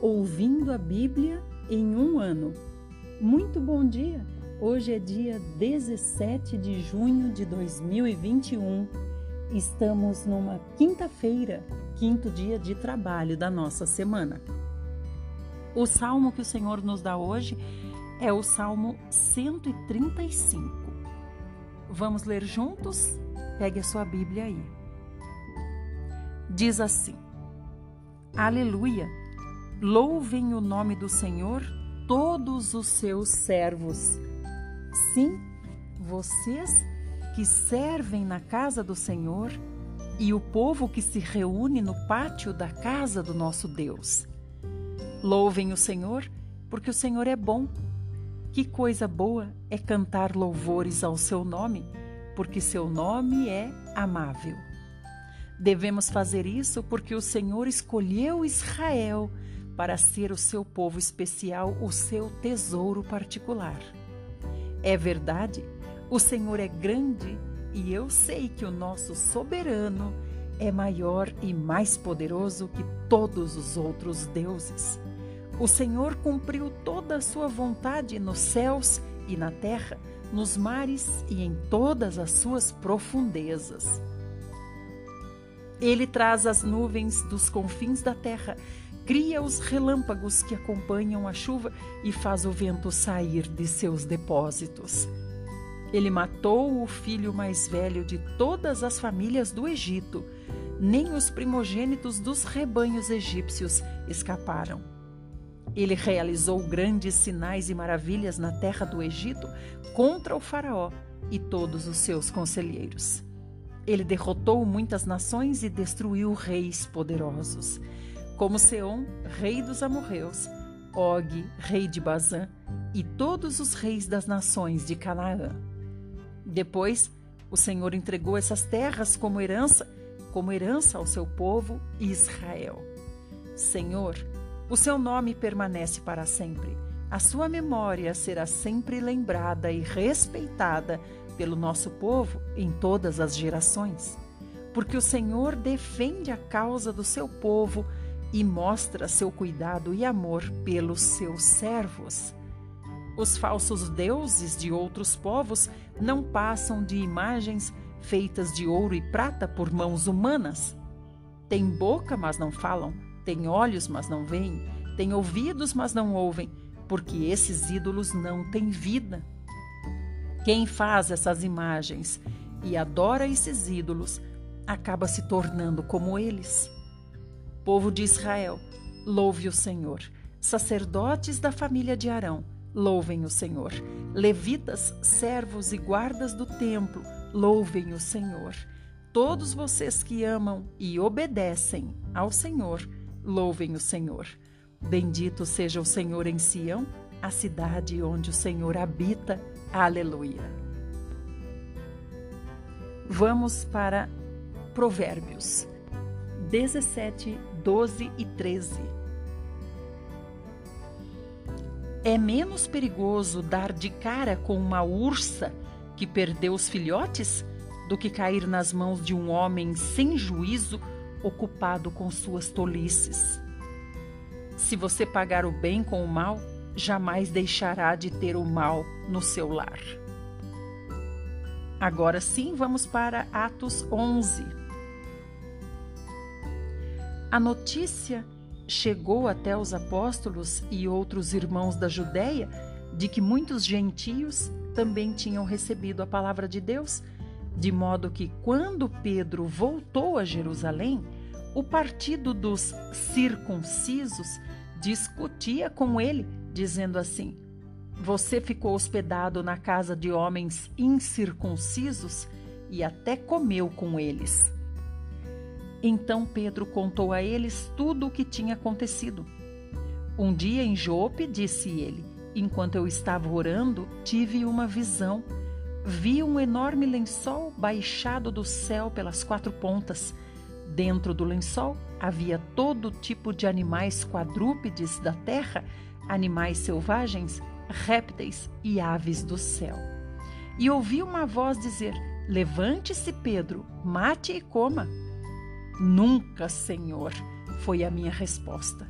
Ouvindo a Bíblia em um ano. Muito bom dia! Hoje é dia 17 de junho de 2021. Estamos numa quinta-feira, quinto dia de trabalho da nossa semana. O salmo que o Senhor nos dá hoje é o Salmo 135. Vamos ler juntos? Pegue a sua Bíblia aí. Diz assim: Aleluia! Louvem o nome do Senhor todos os seus servos. Sim, vocês que servem na casa do Senhor e o povo que se reúne no pátio da casa do nosso Deus. Louvem o Senhor, porque o Senhor é bom. Que coisa boa é cantar louvores ao seu nome, porque seu nome é amável. Devemos fazer isso porque o Senhor escolheu Israel para ser o seu povo especial, o seu tesouro particular. É verdade, o Senhor é grande e eu sei que o nosso soberano é maior e mais poderoso que todos os outros deuses. O Senhor cumpriu toda a sua vontade nos céus e na terra, nos mares e em todas as suas profundezas. Ele traz as nuvens dos confins da terra cria os relâmpagos que acompanham a chuva e faz o vento sair de seus depósitos. Ele matou o filho mais velho de todas as famílias do Egito. Nem os primogênitos dos rebanhos egípcios escaparam. Ele realizou grandes sinais e maravilhas na terra do Egito contra o Faraó e todos os seus conselheiros. Ele derrotou muitas nações e destruiu reis poderosos como Seom, rei dos amorreus, Og, rei de Bazã, e todos os reis das nações de Canaã. Depois, o Senhor entregou essas terras como herança, como herança ao seu povo Israel. Senhor, o seu nome permanece para sempre. A sua memória será sempre lembrada e respeitada pelo nosso povo em todas as gerações. Porque o Senhor defende a causa do seu povo e mostra seu cuidado e amor pelos seus servos. Os falsos deuses de outros povos não passam de imagens feitas de ouro e prata por mãos humanas. Têm boca, mas não falam, têm olhos, mas não veem, têm ouvidos, mas não ouvem, porque esses ídolos não têm vida. Quem faz essas imagens e adora esses ídolos acaba se tornando como eles. Povo de Israel, louve o Senhor. Sacerdotes da família de Arão, louvem o Senhor. Levitas, servos e guardas do templo, louvem o Senhor. Todos vocês que amam e obedecem ao Senhor, louvem o Senhor. Bendito seja o Senhor em Sião, a cidade onde o Senhor habita. Aleluia. Vamos para Provérbios 17, 12 e 13. É menos perigoso dar de cara com uma ursa que perdeu os filhotes do que cair nas mãos de um homem sem juízo ocupado com suas tolices. Se você pagar o bem com o mal, jamais deixará de ter o mal no seu lar. Agora sim, vamos para Atos 11. A notícia chegou até os apóstolos e outros irmãos da Judéia de que muitos gentios também tinham recebido a palavra de Deus, de modo que quando Pedro voltou a Jerusalém, o partido dos circuncisos discutia com ele, dizendo assim: Você ficou hospedado na casa de homens incircuncisos e até comeu com eles. Então Pedro contou a eles tudo o que tinha acontecido. Um dia em Jope, disse ele, enquanto eu estava orando, tive uma visão. Vi um enorme lençol baixado do céu pelas quatro pontas. Dentro do lençol havia todo tipo de animais quadrúpedes da terra, animais selvagens, répteis e aves do céu. E ouvi uma voz dizer: Levante-se, Pedro, mate e coma. Nunca, Senhor, foi a minha resposta.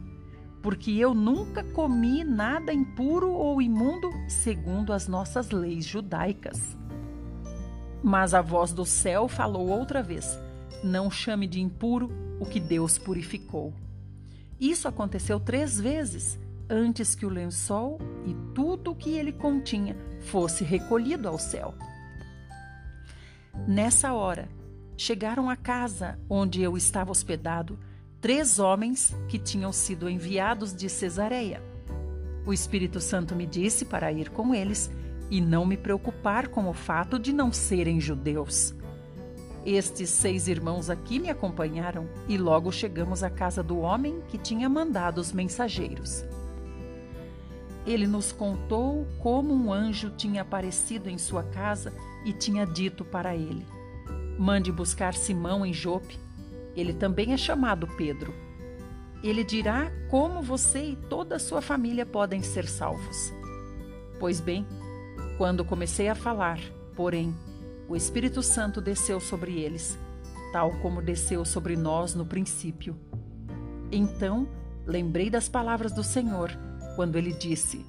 porque eu nunca comi nada impuro ou imundo segundo as nossas leis judaicas. Mas a voz do céu falou outra vez: Não chame de impuro o que Deus purificou. Isso aconteceu três vezes antes que o lençol e tudo o que ele continha fosse recolhido ao céu. Nessa hora, chegaram à casa onde eu estava hospedado três homens que tinham sido enviados de Cesareia. O Espírito Santo me disse para ir com eles e não me preocupar com o fato de não serem judeus. Estes seis irmãos aqui me acompanharam e logo chegamos à casa do homem que tinha mandado os mensageiros. Ele nos contou como um anjo tinha aparecido em sua casa e tinha dito para ele: Mande buscar Simão em Jope ele também é chamado Pedro. Ele dirá como você e toda a sua família podem ser salvos. Pois bem, quando comecei a falar, porém, o Espírito Santo desceu sobre eles, tal como desceu sobre nós no princípio. Então, lembrei das palavras do Senhor, quando ele disse: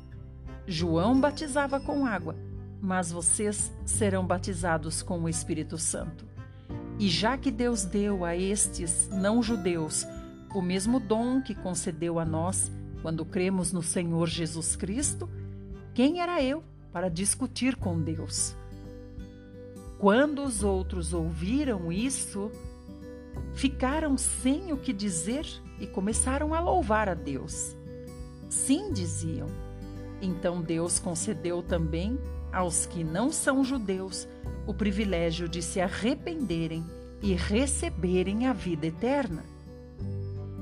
João batizava com água, mas vocês serão batizados com o Espírito Santo. E já que Deus deu a estes não-judeus o mesmo dom que concedeu a nós quando cremos no Senhor Jesus Cristo, quem era eu para discutir com Deus? Quando os outros ouviram isso, ficaram sem o que dizer e começaram a louvar a Deus. Sim, diziam. Então Deus concedeu também aos que não são judeus o privilégio de se arrependerem e receberem a vida eterna.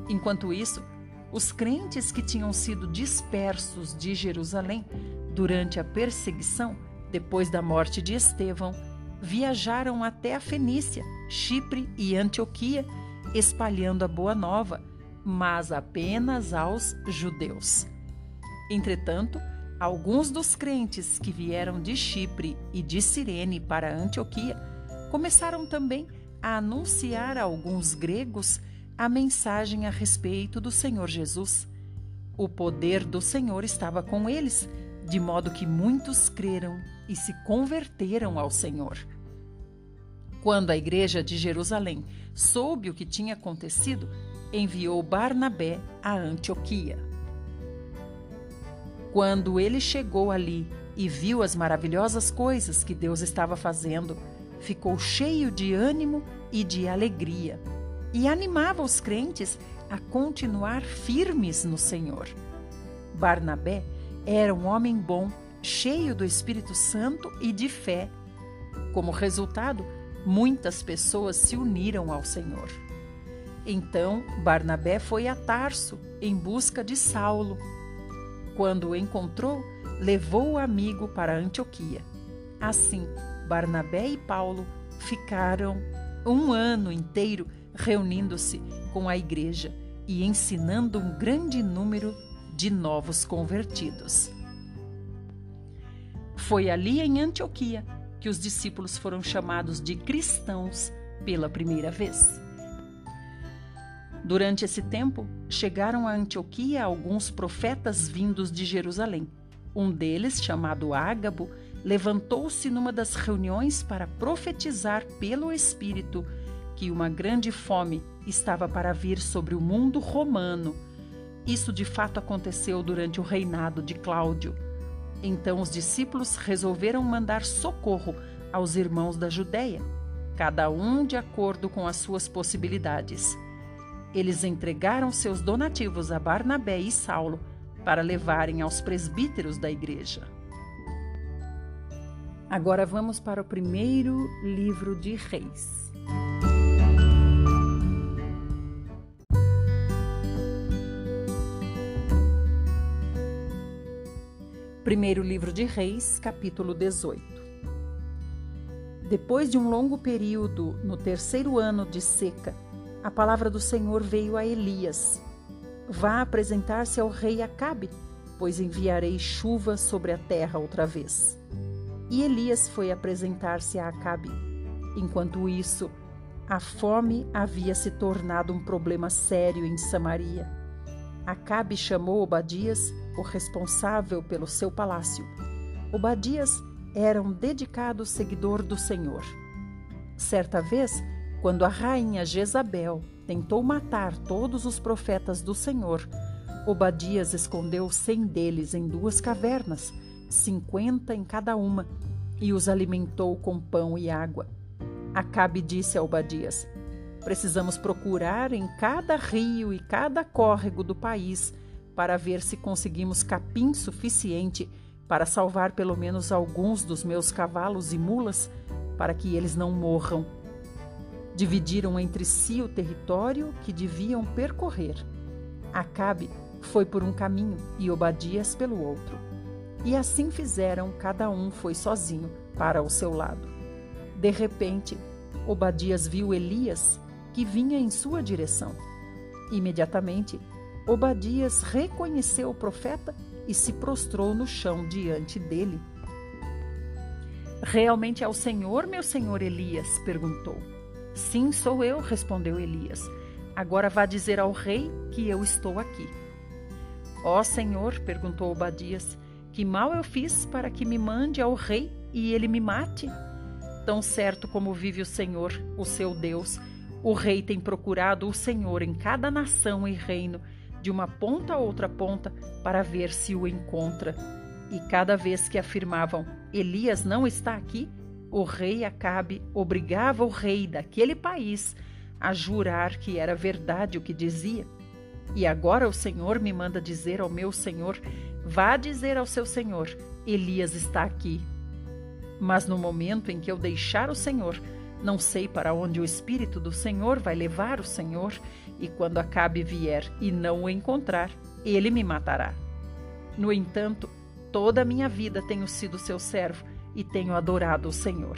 Enquanto isso, os crentes que tinham sido dispersos de Jerusalém durante a perseguição, depois da morte de Estevão, viajaram até a Fenícia, Chipre e Antioquia, espalhando a boa nova, mas apenas aos judeus. Entretanto, Alguns dos crentes que vieram de Chipre e de Cirene para Antioquia começaram também a anunciar a alguns gregos a mensagem a respeito do Senhor Jesus. O poder do Senhor estava com eles, de modo que muitos creram e se converteram ao Senhor. Quando a igreja de Jerusalém soube o que tinha acontecido, enviou Barnabé a Antioquia. Quando ele chegou ali e viu as maravilhosas coisas que Deus estava fazendo, ficou cheio de ânimo e de alegria e animava os crentes a continuar firmes no Senhor. Barnabé era um homem bom, cheio do Espírito Santo e de fé. Como resultado, muitas pessoas se uniram ao Senhor. Então, Barnabé foi a Tarso em busca de Saulo quando o encontrou, levou o amigo para Antioquia. Assim, Barnabé e Paulo ficaram um ano inteiro reunindo-se com a igreja e ensinando um grande número de novos convertidos. Foi ali em Antioquia que os discípulos foram chamados de cristãos pela primeira vez. Durante esse tempo, chegaram a Antioquia alguns profetas vindos de Jerusalém. Um deles, chamado Ágabo, levantou-se numa das reuniões para profetizar pelo Espírito que uma grande fome estava para vir sobre o mundo romano. Isso de fato aconteceu durante o reinado de Cláudio. Então os discípulos resolveram mandar socorro aos irmãos da Judéia, cada um de acordo com as suas possibilidades. Eles entregaram seus donativos a Barnabé e Saulo para levarem aos presbíteros da igreja. Agora vamos para o primeiro livro de Reis. Primeiro livro de Reis, capítulo 18. Depois de um longo período, no terceiro ano de seca, a palavra do Senhor veio a Elias: Vá apresentar-se ao rei Acabe, pois enviarei chuva sobre a terra outra vez. E Elias foi apresentar-se a Acabe. Enquanto isso, a fome havia se tornado um problema sério em Samaria. Acabe chamou Obadias, o responsável pelo seu palácio. Obadias era um dedicado seguidor do Senhor. Certa vez, quando a rainha Jezabel tentou matar todos os profetas do Senhor, Obadias escondeu cem deles em duas cavernas, cinquenta em cada uma, e os alimentou com pão e água. Acabe disse a Obadias: Precisamos procurar em cada rio e cada córrego do país para ver se conseguimos capim suficiente para salvar pelo menos alguns dos meus cavalos e mulas, para que eles não morram. Dividiram entre si o território que deviam percorrer. Acabe foi por um caminho e Obadias pelo outro. E assim fizeram, cada um foi sozinho para o seu lado. De repente, Obadias viu Elias, que vinha em sua direção. Imediatamente, Obadias reconheceu o profeta e se prostrou no chão diante dele. Realmente é o Senhor, meu senhor Elias? perguntou. Sim, sou eu, respondeu Elias. Agora vá dizer ao rei que eu estou aqui. Ó Senhor, perguntou Obadias, que mal eu fiz para que me mande ao rei e ele me mate? Tão certo como vive o Senhor, o seu Deus, o rei tem procurado o Senhor em cada nação e reino, de uma ponta a outra ponta, para ver se o encontra. E cada vez que afirmavam: Elias não está aqui, o rei Acabe obrigava o rei daquele país a jurar que era verdade o que dizia. E agora o Senhor me manda dizer ao meu senhor: vá dizer ao seu senhor: Elias está aqui. Mas no momento em que eu deixar o Senhor, não sei para onde o Espírito do Senhor vai levar o Senhor, e quando Acabe vier e não o encontrar, ele me matará. No entanto, toda a minha vida tenho sido seu servo e tenho adorado o Senhor.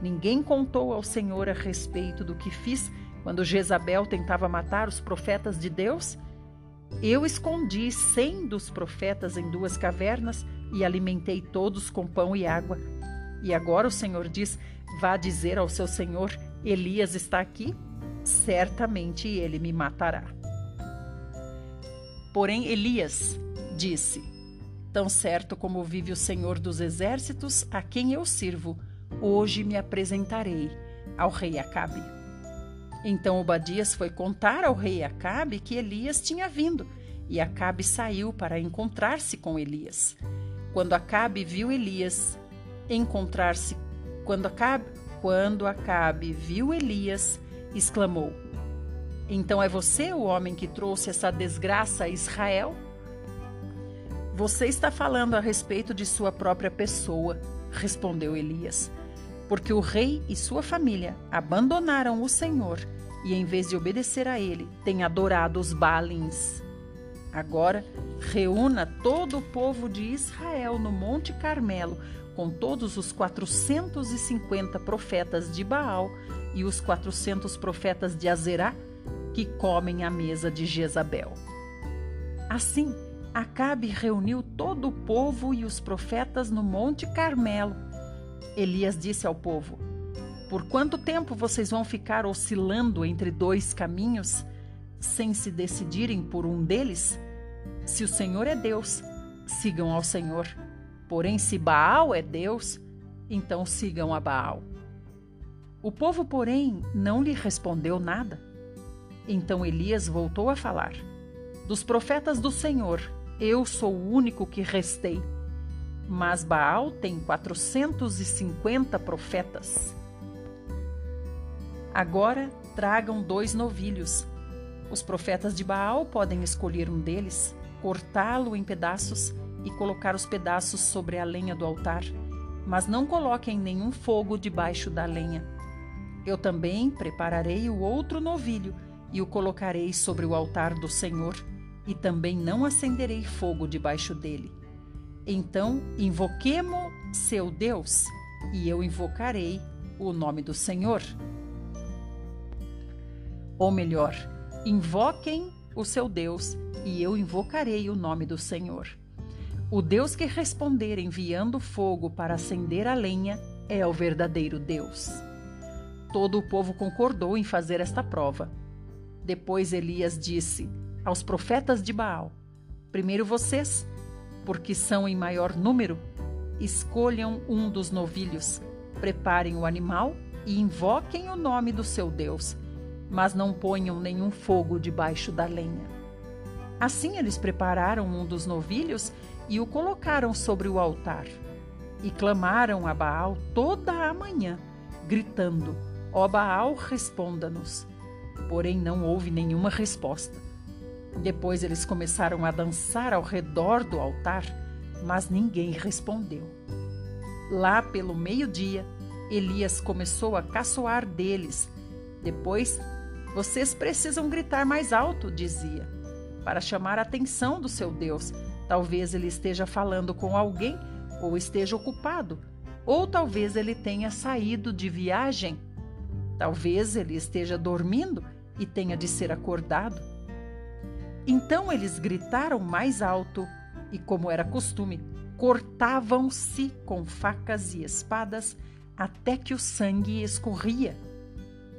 Ninguém contou ao Senhor a respeito do que fiz quando Jezabel tentava matar os profetas de Deus? Eu escondi cem dos profetas em duas cavernas e alimentei todos com pão e água. E agora o Senhor diz: Vá dizer ao seu senhor: Elias está aqui? Certamente ele me matará. Porém, Elias disse: Tão certo como vive o Senhor dos exércitos, a quem eu sirvo, hoje me apresentarei ao rei Acabe. Então Obadias foi contar ao rei Acabe que Elias tinha vindo, e Acabe saiu para encontrar-se com Elias. Quando Acabe viu Elias encontrar-se, quando Acabe, quando Acabe viu Elias, exclamou: Então é você o homem que trouxe essa desgraça a Israel? Você está falando a respeito de sua própria pessoa, respondeu Elias porque o rei e sua família abandonaram o Senhor e, em vez de obedecer a ele, têm adorado os Balins. Agora, reúna todo o povo de Israel no Monte Carmelo, com todos os 450 profetas de Baal e os 400 profetas de Azerá, que comem à mesa de Jezabel. Assim, Acabe reuniu todo o povo e os profetas no Monte Carmelo Elias disse ao povo: Por quanto tempo vocês vão ficar oscilando entre dois caminhos, sem se decidirem por um deles? Se o Senhor é Deus, sigam ao Senhor. Porém, se Baal é Deus, então sigam a Baal. O povo, porém, não lhe respondeu nada. Então Elias voltou a falar: Dos profetas do Senhor, eu sou o único que restei mas Baal tem 450 profetas. Agora tragam dois novilhos. Os profetas de Baal podem escolher um deles, cortá-lo em pedaços e colocar os pedaços sobre a lenha do altar, mas não coloquem nenhum fogo debaixo da lenha. Eu também prepararei o outro novilho e o colocarei sobre o altar do Senhor, e também não acenderei fogo debaixo dele. Então invoquemo seu Deus, e eu invocarei o nome do Senhor. Ou melhor, invoquem o seu Deus, e eu invocarei o nome do Senhor. O Deus que responder enviando fogo para acender a lenha é o verdadeiro Deus. Todo o povo concordou em fazer esta prova. Depois Elias disse: aos profetas de Baal: Primeiro vocês, porque são em maior número, escolham um dos novilhos, preparem o animal e invoquem o nome do seu Deus, mas não ponham nenhum fogo debaixo da lenha. Assim eles prepararam um dos novilhos e o colocaram sobre o altar. E clamaram a Baal toda a manhã, gritando: Ó Baal, responda-nos. Porém, não houve nenhuma resposta. Depois eles começaram a dançar ao redor do altar, mas ninguém respondeu. Lá pelo meio-dia, Elias começou a caçoar deles. Depois, vocês precisam gritar mais alto, dizia, para chamar a atenção do seu Deus. Talvez ele esteja falando com alguém ou esteja ocupado, ou talvez ele tenha saído de viagem. Talvez ele esteja dormindo e tenha de ser acordado. Então eles gritaram mais alto e, como era costume, cortavam-se com facas e espadas até que o sangue escorria.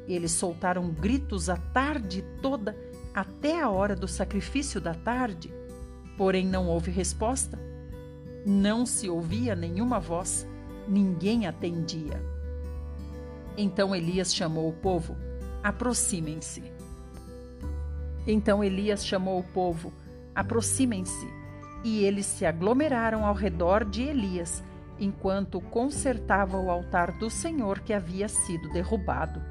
Eles soltaram gritos a tarde toda até a hora do sacrifício da tarde, porém não houve resposta. Não se ouvia nenhuma voz, ninguém atendia. Então Elias chamou o povo: aproximem-se. Então Elias chamou o povo: aproximem-se. E eles se aglomeraram ao redor de Elias, enquanto consertava o altar do Senhor que havia sido derrubado.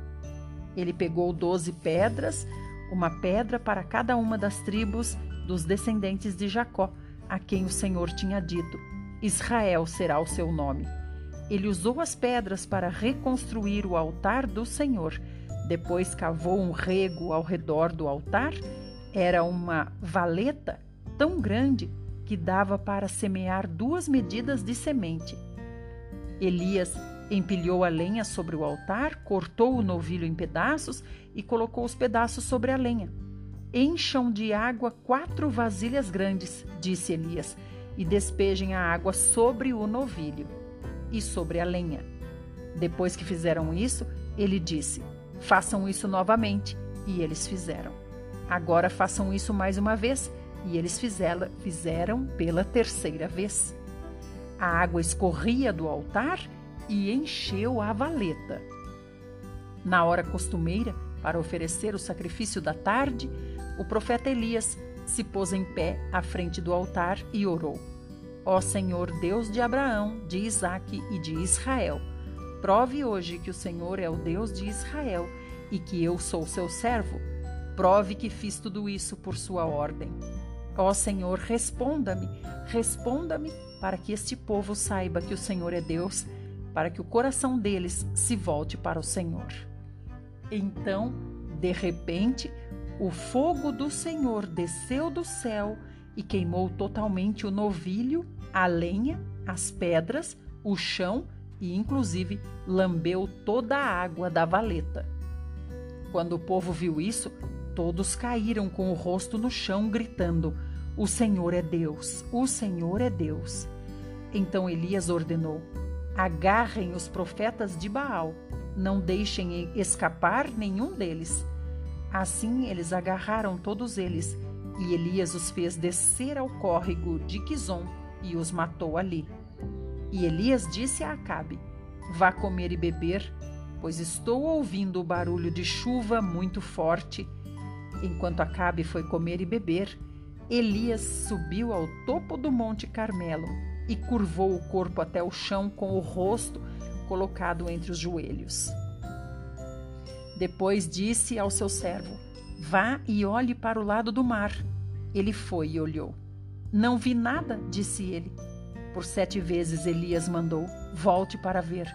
Ele pegou doze pedras, uma pedra para cada uma das tribos dos descendentes de Jacó, a quem o Senhor tinha dito: Israel será o seu nome. Ele usou as pedras para reconstruir o altar do Senhor depois cavou um rego ao redor do altar. Era uma valeta tão grande que dava para semear duas medidas de semente. Elias empilhou a lenha sobre o altar, cortou o novilho em pedaços e colocou os pedaços sobre a lenha. Encham de água quatro vasilhas grandes, disse Elias, e despejem a água sobre o novilho e sobre a lenha. Depois que fizeram isso, ele disse: Façam isso novamente. E eles fizeram. Agora façam isso mais uma vez. E eles fizeram, pela terceira vez. A água escorria do altar e encheu a valeta. Na hora costumeira, para oferecer o sacrifício da tarde, o profeta Elias se pôs em pé à frente do altar e orou: Ó Senhor Deus de Abraão, de Isaque e de Israel, Prove hoje que o Senhor é o Deus de Israel e que eu sou seu servo. Prove que fiz tudo isso por sua ordem. Ó Senhor, responda-me, responda-me, para que este povo saiba que o Senhor é Deus, para que o coração deles se volte para o Senhor. Então, de repente, o fogo do Senhor desceu do céu e queimou totalmente o novilho, a lenha, as pedras, o chão e, inclusive, lambeu toda a água da valeta. Quando o povo viu isso, todos caíram com o rosto no chão, gritando: O Senhor é Deus, o Senhor é Deus. Então Elias ordenou: Agarrem os profetas de Baal, não deixem escapar nenhum deles. Assim eles agarraram todos eles, e Elias os fez descer ao córrego de Quizon e os matou ali. E Elias disse a Acabe: Vá comer e beber, pois estou ouvindo o barulho de chuva muito forte. Enquanto Acabe foi comer e beber, Elias subiu ao topo do Monte Carmelo e curvou o corpo até o chão com o rosto colocado entre os joelhos. Depois disse ao seu servo: Vá e olhe para o lado do mar. Ele foi e olhou. Não vi nada, disse ele. Por sete vezes Elias mandou: Volte para ver.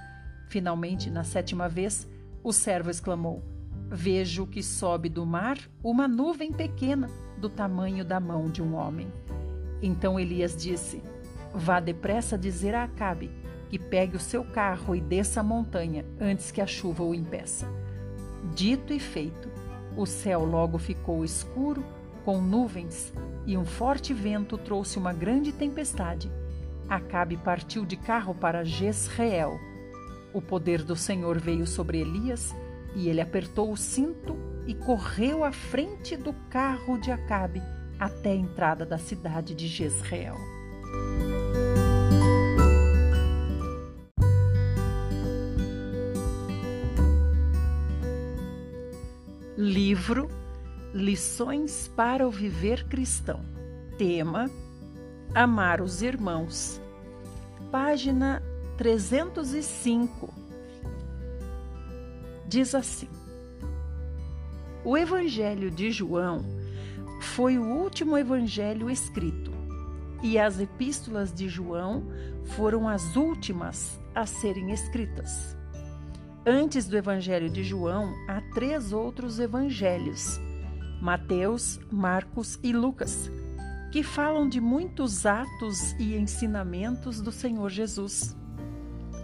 Finalmente, na sétima vez, o servo exclamou: Vejo que sobe do mar uma nuvem pequena, do tamanho da mão de um homem. Então Elias disse: Vá depressa dizer a Acabe que pegue o seu carro e desça a montanha antes que a chuva o impeça. Dito e feito, o céu logo ficou escuro, com nuvens, e um forte vento trouxe uma grande tempestade Acabe partiu de carro para Jezreel. O poder do Senhor veio sobre Elias e ele apertou o cinto e correu à frente do carro de Acabe até a entrada da cidade de Jezreel. Livro Lições para o Viver Cristão. Tema: Amar os Irmãos. Página 305. Diz assim: O Evangelho de João foi o último evangelho escrito, e as epístolas de João foram as últimas a serem escritas. Antes do Evangelho de João, há três outros evangelhos: Mateus, Marcos e Lucas, que falam de muitos atos e ensinamentos do Senhor Jesus.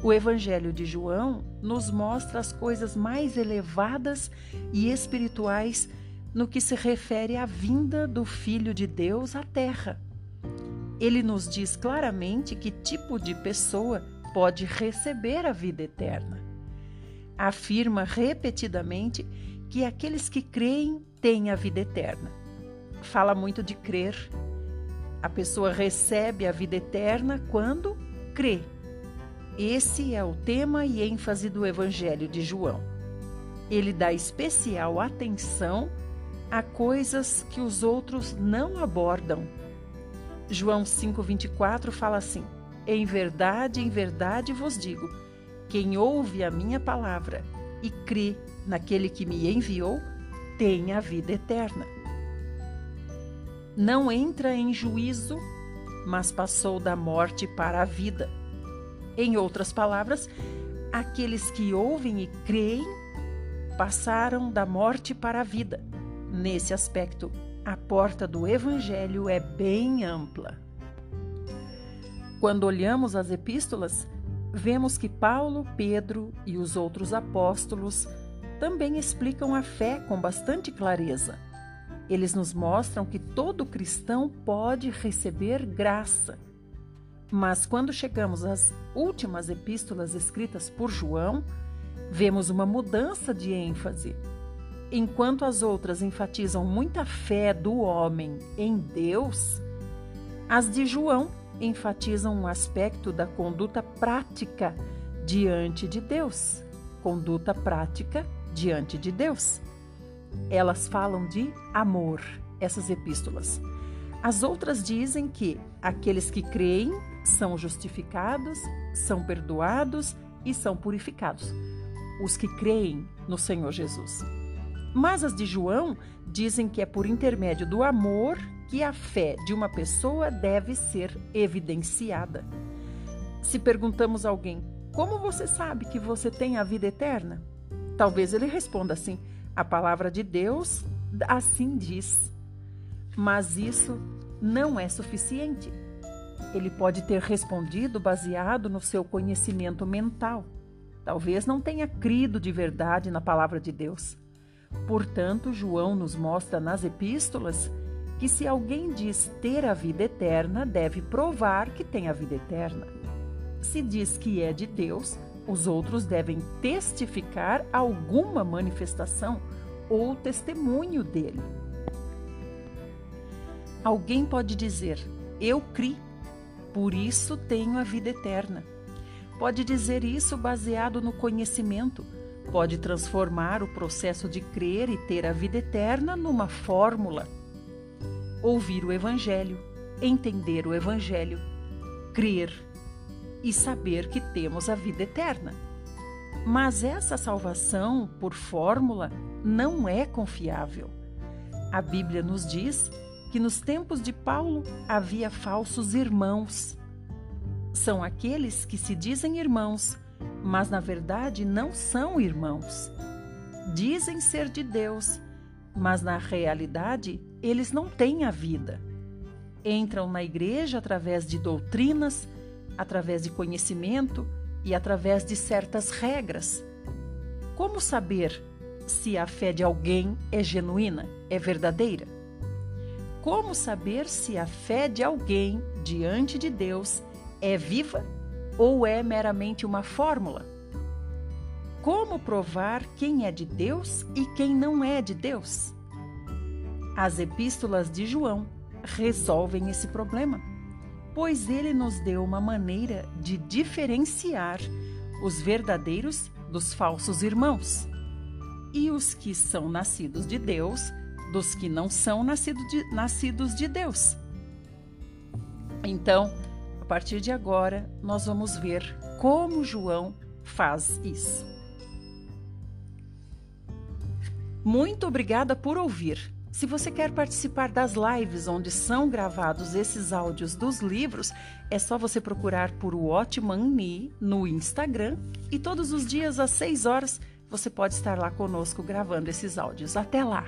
O Evangelho de João nos mostra as coisas mais elevadas e espirituais no que se refere à vinda do Filho de Deus à Terra. Ele nos diz claramente que tipo de pessoa pode receber a vida eterna afirma repetidamente que aqueles que creem têm a vida eterna. Fala muito de crer. A pessoa recebe a vida eterna quando crê. Esse é o tema e ênfase do Evangelho de João. Ele dá especial atenção a coisas que os outros não abordam. João 5,24 fala assim: Em verdade, em verdade vos digo quem ouve a minha palavra e crê naquele que me enviou, tem a vida eterna. Não entra em juízo, mas passou da morte para a vida. Em outras palavras, aqueles que ouvem e creem passaram da morte para a vida. Nesse aspecto, a porta do Evangelho é bem ampla. Quando olhamos as epístolas, vemos que Paulo, Pedro e os outros apóstolos também explicam a fé com bastante clareza. Eles nos mostram que todo cristão pode receber graça. Mas quando chegamos às últimas epístolas escritas por João, vemos uma mudança de ênfase. Enquanto as outras enfatizam muita fé do homem em Deus, as de João enfatizam um aspecto da conduta prática diante de Deus. Conduta prática diante de Deus. Elas falam de amor, essas epístolas. As outras dizem que aqueles que creem são justificados, são perdoados e são purificados. Os que creem no Senhor Jesus. Mas as de João dizem que é por intermédio do amor que a fé de uma pessoa deve ser evidenciada. Se perguntamos a alguém, como você sabe que você tem a vida eterna? Talvez ele responda assim: a palavra de Deus assim diz. Mas isso não é suficiente. Ele pode ter respondido baseado no seu conhecimento mental. Talvez não tenha crido de verdade na palavra de Deus. Portanto, João nos mostra nas epístolas que se alguém diz ter a vida eterna, deve provar que tem a vida eterna. Se diz que é de Deus, os outros devem testificar alguma manifestação ou testemunho dele. Alguém pode dizer: Eu criei, por isso tenho a vida eterna. Pode dizer isso baseado no conhecimento. Pode transformar o processo de crer e ter a vida eterna numa fórmula ouvir o Evangelho, entender o Evangelho, crer e saber que temos a vida eterna. Mas essa salvação por fórmula não é confiável. A Bíblia nos diz que nos tempos de Paulo havia falsos irmãos. São aqueles que se dizem irmãos, mas na verdade não são irmãos. Dizem ser de Deus, mas na realidade eles não têm a vida. Entram na igreja através de doutrinas, através de conhecimento e através de certas regras. Como saber se a fé de alguém é genuína, é verdadeira? Como saber se a fé de alguém diante de Deus é viva ou é meramente uma fórmula? como provar quem é de Deus e quem não é de Deus? As epístolas de João resolvem esse problema, pois ele nos deu uma maneira de diferenciar os verdadeiros dos falsos irmãos e os que são nascidos de Deus dos que não são nascido de, nascidos de Deus. Então, a partir de agora, nós vamos ver como João faz isso. Muito obrigada por ouvir. Se você quer participar das lives onde são gravados esses áudios dos livros, é só você procurar por Watchman Nee no Instagram e todos os dias às 6 horas você pode estar lá conosco gravando esses áudios. Até lá!